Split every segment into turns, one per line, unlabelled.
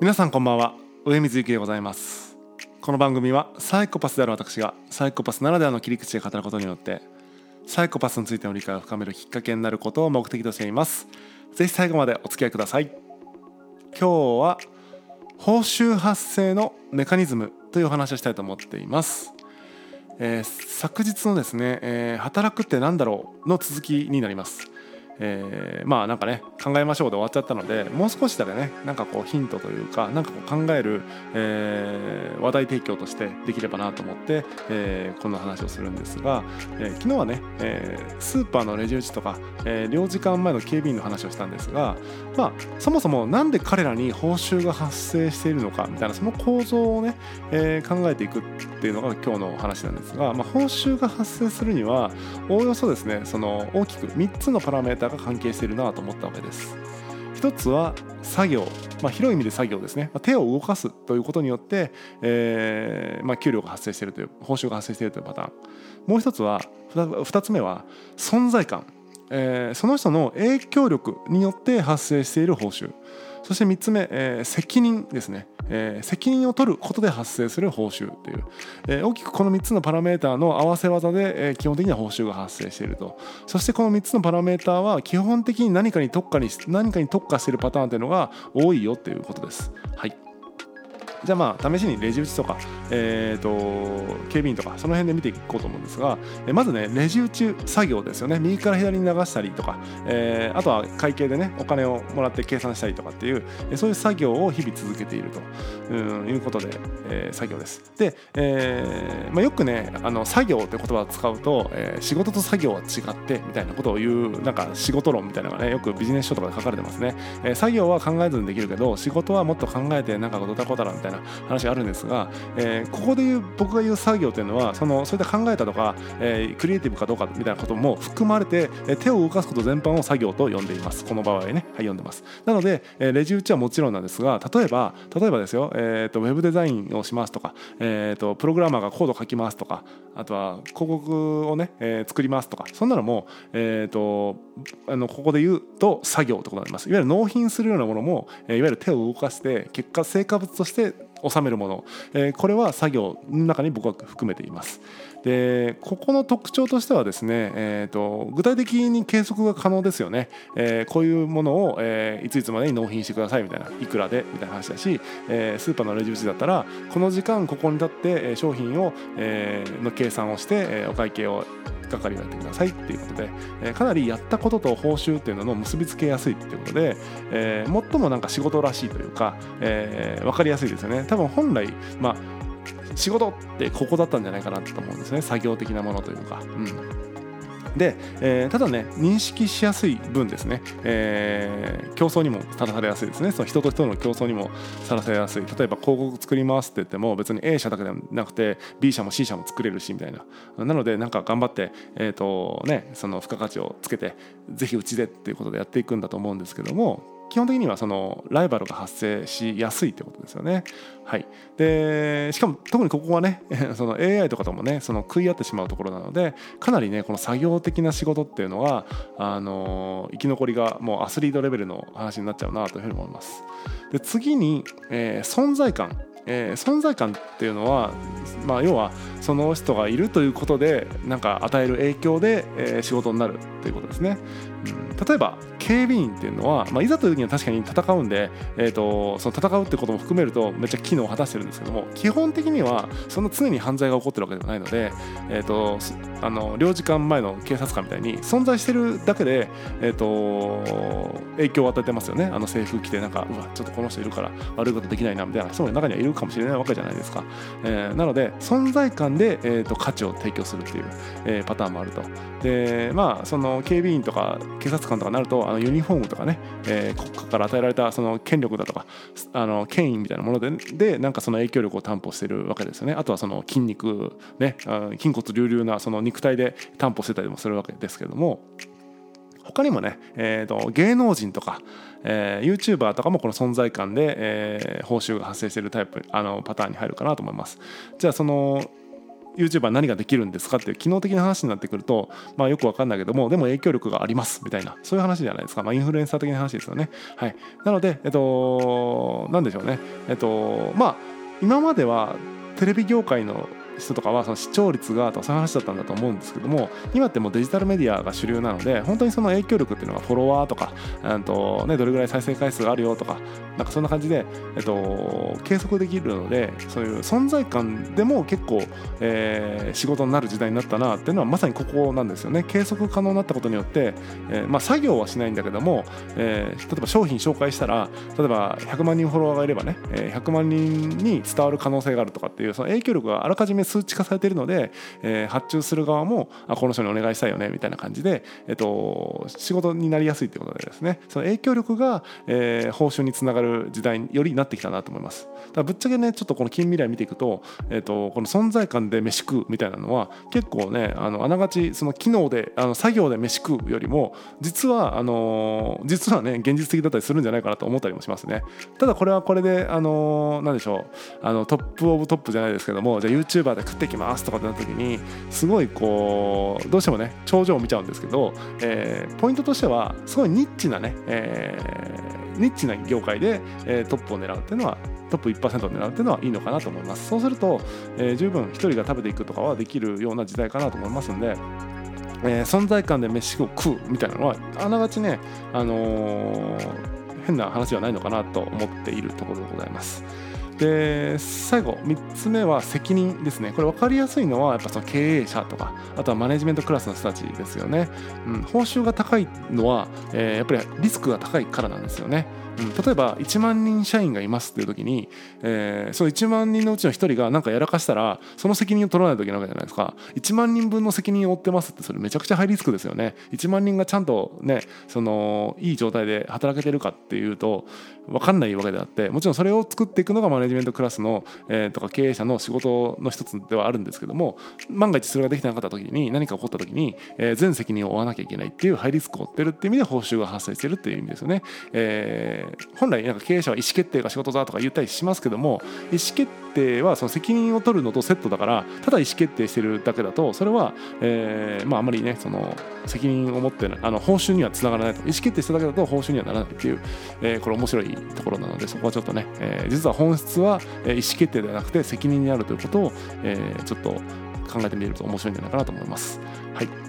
皆さんこんばんは。上水幸でございます。この番組はサイコパスである私がサイコパスならではの切り口で語ることによってサイコパスについての理解を深めるきっかけになることを目的としています。ぜひ最後までお付き合いください。今日は報酬発生のメカニズムというお話をしたいと思っています。えー、昨日のですね、えー、働くって何だろうの続きになります。えー、まあなんかね考えましょうで終わっちゃったのでもう少しだけねなんかこうヒントというかなんかこう考える、えー、話題提供としてできればなと思って、えー、こんな話をするんですが、えー、昨日はね、えー、スーパーのレジ打ちとか、えー、領事館前の警備員の話をしたんですがまあそもそもなんで彼らに報酬が発生しているのかみたいなその構造をね、えー、考えていくっていうのが今日の話なんですが、まあ、報酬が発生するにはおおよそですねその大きく3つのパラメータが関係しているなと思ったわけです。一つは作業、まあ、広い意味で作業ですね、まあ、手を動かすということによって、えーまあ、給料が発生しているという報酬が発生しているというパターン。もう一つは2つ目は存在感、えー、その人の影響力によって発生している報酬。そして3つ目、えー、責任ですね。えー、責任を取ることで発生する報酬という、えー、大きくこの3つのパラメーターの合わせ技で、え、基本的には報酬が発生していると。そしてこの3つのパラメーターは基本的に何かに特化に何かに特化しているパターンというのが多いよということです。はい。じゃあまあ試しにレジ打ちとか、えーと、警備員とかその辺で見ていこうと思うんですが、えまずねレジ打ち作業ですよね右から左に流したりとか、えー、あとは会計でねお金をもらって計算したりとかっていうそういう作業を日々続けているということで、えー、作業です。で、えーまあ、よくねあの作業って言葉を使うと、えー、仕事と作業は違ってみたいなことを言うなんか仕事論みたいなのがねよくビジネス書とかで書かれてますね。えー、作業は考えずにできるけど仕事はもっと考えてなんかドタコタラみたいな話があるんですが、えー、ここで言う僕が言う作業業というのはそのそういった考えたとか、えー、クリエイティブかどうかみたいなことも含まれて、え手を動かすこと全般を作業と呼んでいます。この場合ね。はい読んでます。なので、えレジ打ちはもちろんなんですが例えば例えばですよ、えーと、ウェブデザインをしますとか、えーと、プログラマーがコード書きますとかあとは広告をね、えー、作りますとかそんなのも、えーと、あのここで言うと作業ということになります。いわゆる納品するようなものも、えいわゆる手を動かして結果成果物として収めるもの、えー、これは作業の中に僕は含めています。でここの特徴としてはですね、えーと、具体的に計測が可能ですよね、えー、こういうものを、えー、いついつまでに納品してくださいみたいないくらでみたいな話だし、えー、スーパーのレジ打ちだったらこの時間ここに立って商品を、えー、の計算をして、えー、お会計を係をやってくださいっていうことで、え、かなりやったことと報酬っていうのの結びつけやすいっていうことで、えー、最もなんか仕事らしいというか、えー、分かりやすいですよね。多分本来まあ仕事ってここだったんじゃないかなと思うんですね。作業的なものというか。うん。で、えー、ただね認識しやすい分ですね、えー、競争にもさらされやすいですね。その人と人の競争にもさらされやすい。例えば広告作りますって言っても別に A 社だけではなくて B 社も C 社も作れるしみたいな。なのでなんか頑張って、えーとね、その付加価値をつけて是非うちでっていうことでやっていくんだと思うんですけども基本的にはそのライバルが発生しやすいってことですよね。はい、でしかも特にここはね その AI とかともねその食い合ってしまうところなのでかなりねこの作業的な仕事っていうのはあの生き残りがもうアスリートレベルの話になっちゃうなというふうに思います。で次に、えー、存在感えー、存在感っていうのは、まあ、要はその人がいるということでなんか与える影響で、えー、仕事になるということですね。うん、例えば警備員っていうのは、まあ、いざという時には確かに戦うんで、えーと、その戦うってことも含めるとめっちゃ機能を果たしてるんですけども基本的にはその常に犯罪が起こってるわけではないので、えーと、あの領事館前の警察官みたいに存在してるだけで、えーと、影響を与えてますよね。あの制服着てなんかうわちょっとこの人いるから悪いことできないなみたいな人も中にはいるかもしれないわけじゃないですか、えー、なので存在感で、えー、と価値を提供するっていう、えー、パターンもあると。でまあその警備員とか警察官とかになるとあのユニフォームとかね、えー、国家から与えられたその権力だとかあの権威みたいなものででなんかその影響力を担保してるわけですよねあとはその筋肉ね筋骨隆々なその肉体で担保してたりもするわけですけども他にもね、えーと、芸能人とか、えー、YouTuber とかもこの存在感で、えー、報酬が発生してるタイプあのパターンに入るかなと思います。じゃあその YouTuber 何ができるんですかっていう機能的な話になってくると、まあ、よくわかんないけどもでも影響力がありますみたいな。そういう話じゃないですか、まあ、インフルエンサー的な話ですよね。はい、なので、えっと、なんでしょうね、えっと、まあ今まではテレビ業界の人とかはその視聴率がとかそういう話だったんだと思うんですけども今ってもうデジタルメディアが主流なので本当にその影響力っていうのがフォロワーとか、うんとね、どれぐらい再生回数があるよとかなんかそんな感じで、えっと、計測できるのでそういう存在感でも結構、えー、仕事になる時代になったなっていうのはまさにここなんですよね。計測可能になったことによって、えーまあ、作業はしないんだけども、えー、例えば商品紹介したら例えば100万人フォロワーがいればね100万人に伝わる可能性があるとかっていうその影響力があらかじめ数値化されているので、え、発注する側もあこの人にお願いしたいよねみたいな感じで、えっと、仕事になりやすいということでですねその影響力が、え、報酬につながる時代よりになってきたなと思います。だからぶっちゃけねちょっとこの近未来見ていくと,、えっとこの存在感で飯食うみたいなのは結構ねあのあながちその機能であの作業で飯食うよりも実はあの実はね現実的だったりするんじゃないかなと思ったりもしますね。ただこれはこれでああの何でしょう。あのトップオブトップじゃないですけどもじゃあ YouTuber で食ってきますとかってなった時にすごいこうどうしてもね頂上を見ちゃうんですけど、えー、ポイントとしてはすごいニッチなね、えー、ニッチな業界で、えー、トップを狙うっていうのはトップ1%を狙うっていうのはいいのかなと思います。そうすると、えー、十分1人が食べていくとかはできるような時代かなと思いますんでえー、存在感で飯を食うみたいなのはあながちね、あのー、変な話はないのかなと思っているところでございます。で最後3つ目は責任ですね。これ分かりやすいのはやっぱその経営者とかあとはマネジメントクラスの人たちですよね、うん、報酬が高いのは、えー、やっぱりリスクが高いからなんですよね。例えば1万人社員がいますっていう時に、えー、その1万人のうちの1人が何かやらかしたらその責任を取らないといけないわけじゃないですか。1万人分の責任を負ってますってそれめちゃくちゃハイリスクですよね。1万人がちゃんとねそのいい状態で働けてるかっていうと分かんないわけであってもちろんそれを作っていくのがマネジメントクラスの、えー、とか経営者の仕事の一つではあるんですけども万が一それができてなかった時に何か起こった時に、えー、全責任を負わなきゃいけないっていうハイリスクを負ってるっていう意味で報酬が発生してるっていう意味ですよね。えー、本来なんか経営者は意思決定が仕事だとか言ったりしますけども意思決定はその責任を取るのとセットだからただ意思決定してるだけだとそれは、えー、まああまりねその責任を持ってあの報酬にはつながらないと意思決定しただけだと報酬にはならないっていう、えー、これ面白いところなのでそこはちょっとね、え、実は本質は意思決定ではなくて責任にあるということを、え、ちょっと考えてみると面白いんじゃないかなと思います。はい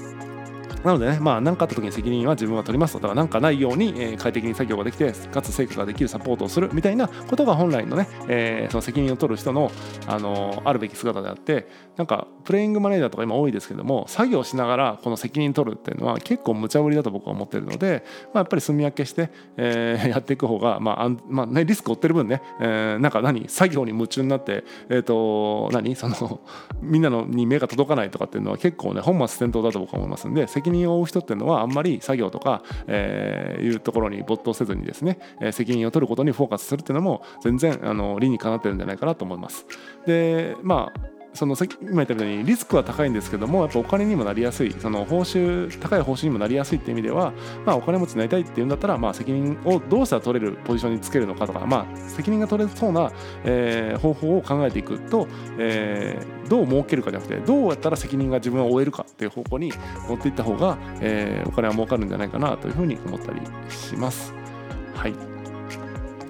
なのでね、まあ、何かあった時に責任は自分は取りますと。だから何かないように、えー、快適に作業ができて、かつ成果ができるサポートをするみたいなことが本来のね、えー、その責任を取る人の、あのー、あるべき姿であって、なんか、プレイングマネージャーとか今多いですけども、作業しながらこの責任取るっていうのは結構無茶ぶりだと僕は思ってるので、まあ、やっぱり住み分けして、えー、やっていく方が、まあ、あんまあね、リスクを負ってる分ね、えー、なんか何、作業に夢中になって、えっ、ー、と、何、その、みんなのに目が届かないとかっていうのは結構ね、本末転倒だと僕は思いますんで、責任責任を負う人っていうのはあんまり作業とか、えー、いうところに没頭せずにですね、え、責任を取ることにフォーカスするっていうのも全然あの理にかなってるんじゃないかなと思います。でまあその今言ったようにリスクは高いんですけどもやっぱお金にもなりやすいその報酬高い報酬にもなりやすいっていう意味では、まあ、お金持ちになりたいっていうんだったら、まあ、責任をどうしたら取れるポジションにつけるのかとか、まあ、責任が取れそうな、えー、方法を考えていくと、えー、どう儲けるかじゃなくてどうやったら責任が自分を負えるかっていう方向に持っていった方が、えー、お金は儲かるんじゃないかなというふうに思ったりします。はい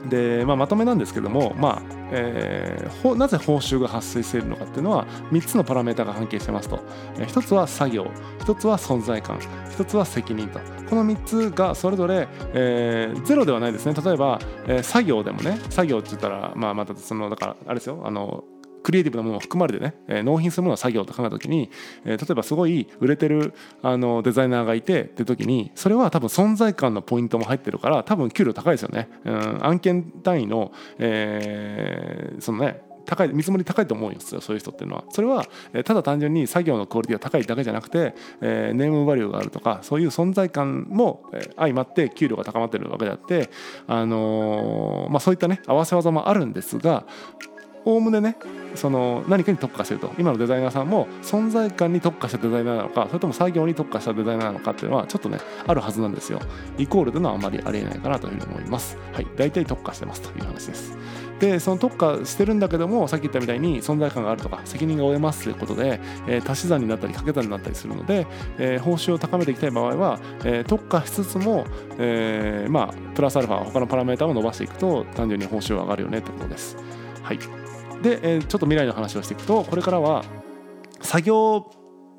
でまあ、まとめなんですけども、まあえー、なぜ報酬が発生しているのかっていうのは3つのパラメータが関係してますと、えー、1つは作業1つは存在感1つは責任と。この3つがそれぞれ、えー、ゼロではないですね。例えば、えー、作業でもね作業って言ったら、まあ、またそのだからあれですよ。あのクリエイティブなものも含まれてね、え、納品するものは作業と考えた時に、え、例えばすごい売れてるあのデザイナーがいてって時にそれは多分存在感のポイントも入ってるから多分給料高いですよね、うん、案件単位の、えー、そのね高い見積もり高いと思うんですよそういう人っていうのは。それはただ単純に作業のクオリティが高いだけじゃなくて、えー、ネームバリューがあるとかそういう存在感も相まって給料が高まってるわけであって、あのー、まあ、そういったね合わせ技もあるんですがおおむねねその何かに特化してると。今のデザイナーさんも存在感に特化したデザイナーなのかそれとも作業に特化したデザイナーなのかっていうのはちょっとねあるはずなんですよ。イコールというのはあまりありえないかなというふうに思います。はい。大体特化してますという話です。でその特化してるんだけどもさっき言ったみたいに存在感があるとか責任が負えますということで、えー、足し算になったり掛け算になったりするので、えー、報酬を高めていきたい場合は、えー、特化しつつも、えー、まあプラスアルファ他のパラメータを伸ばしていくと単純に報酬が上がるよねってことです。はい。で、えー、ちょっと未来の話をしていくとこれからは作業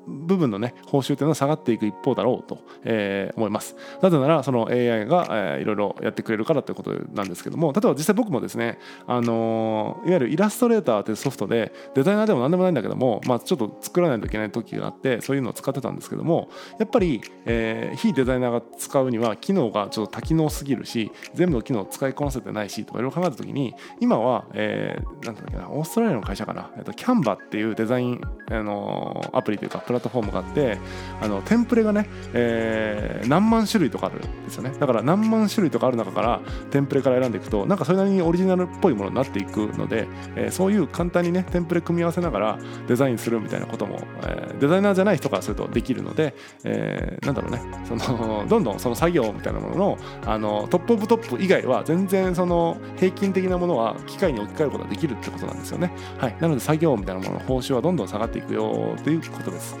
部分のね報酬というのは下がっていく一方だろうと、えー、思います。なぜならその AI が、えー、いろいろやってくれるからということなんですけども例えば実際僕もですね、あのー、いわゆるイラストレーターというソフトでデザイナーでも何でもないんだけども、まあ、ちょっと作らないといけない時があってそういうのを使ってたんですけどもやっぱり、えー、非デザイナーが使うには機能がちょっと多機能すぎるし全部の機能を使いこなせてないしとかいろいろ考えた時に今は、えー、なんていうなオーストラリアの会社かな、えっと、キャンバっていうデザイン、あのー、アプリというかプラットフォームがあってあのテンプレがね、えー、何万種類とかあるんですよねだから何万種類とかある中からテンプレから選んでいくとなんかそれなりにオリジナルっぽいものになっていくので、えー、そういう簡単にねテンプレ組み合わせながらデザインするみたいなことも、えー、デザイナーじゃない人からするとできるので、えー、なんだろうねそのどんどんその作業みたいなもののあのトップオブトップ以外は全然その平均的なものは機械に置き換えることができるってことなんですよね。はい、なので作業みたいなものの報酬はどんどん下がっていくよということです。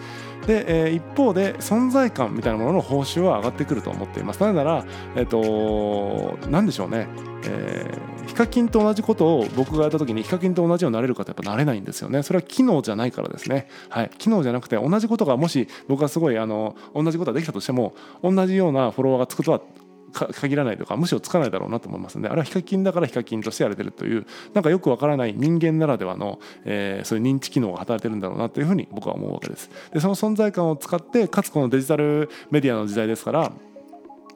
で、えー、一方で存在感みたいなものの報酬は上がってくると思っています。なぜならえっ、ー、と何でしょうね。えー、ヒカキンと同じことを僕がやった時にヒカキンと同じようになれるかってやっぱなれないんですよね。それは機能じゃないからですね。はい。機能じゃなくて同じことがもし僕がすごいあの同じことができたとしても同じようなフォロワーがつくとは限らないとかむしろつかないだろうなと思いますのであれはヒカキンだからヒカキンとしてやれてるというなんかよくわからない人間ならではの、えー、そういう認知機能が働いてるんだろうなというふうに僕は思うわけです。でその存在感を使ってかつこのデジタルメディアの時代ですから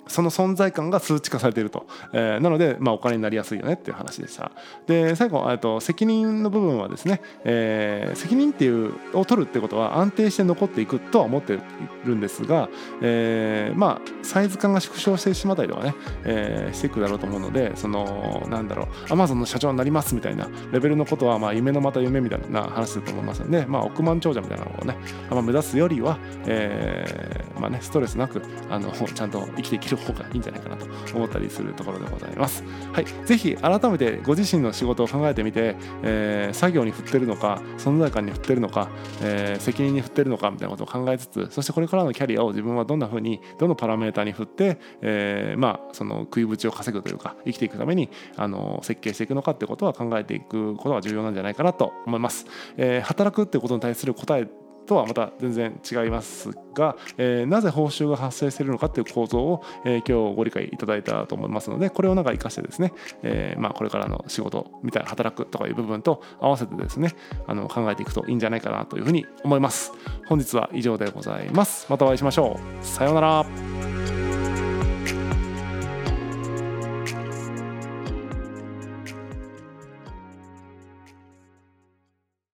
その存在感が数値化されていると、えー、なので、まあ、お金になりやすいよねっていう話でした。で最後と責任の部分はですね、えー、責任っていうを取るってことは安定して残っていくとは思っているんですが、えー、まあサイズ感が縮小してしまったりとかね、えー、していくだろうと思うのでそのなんだろうアマゾンの社長になりますみたいなレベルのことはまあ夢のまた夢みたいな話だと思いますので、まあ、億万長者みたいなのをね、まあ、目指すよりは、えーまあね、ストレスなくあのちゃんと生きていけるる方がいいんじゃないかなと思ったりするところでございます。はい、ぜひ改めてご自身の仕事を考えてみて、えー、作業に振ってるのか存在感に振ってるのか、えー、責任に振ってるのかみたいなことを考えつつそしてこれからのキャリアを自分はどんなふうにどのパラメータに振って、えー、まあその食いぶちを稼ぐというか生きていくためにあの設計していくのかってことは考えていくことが重要なんじゃないかなと思います。え、働くってことに対する答えとはまた全然違いますが、えー、なぜ報酬が発生しているのかという構造を、えー、今日ご理解いただいたと思いますのでこれをなんか活かしてですね、えー、まあ、これからの仕事みたいな働くとかいう部分と合わせてですねあの考えていくといいんじゃないかなというふうに思います。本日は以上でございます。またお会いしましょう。さようなら。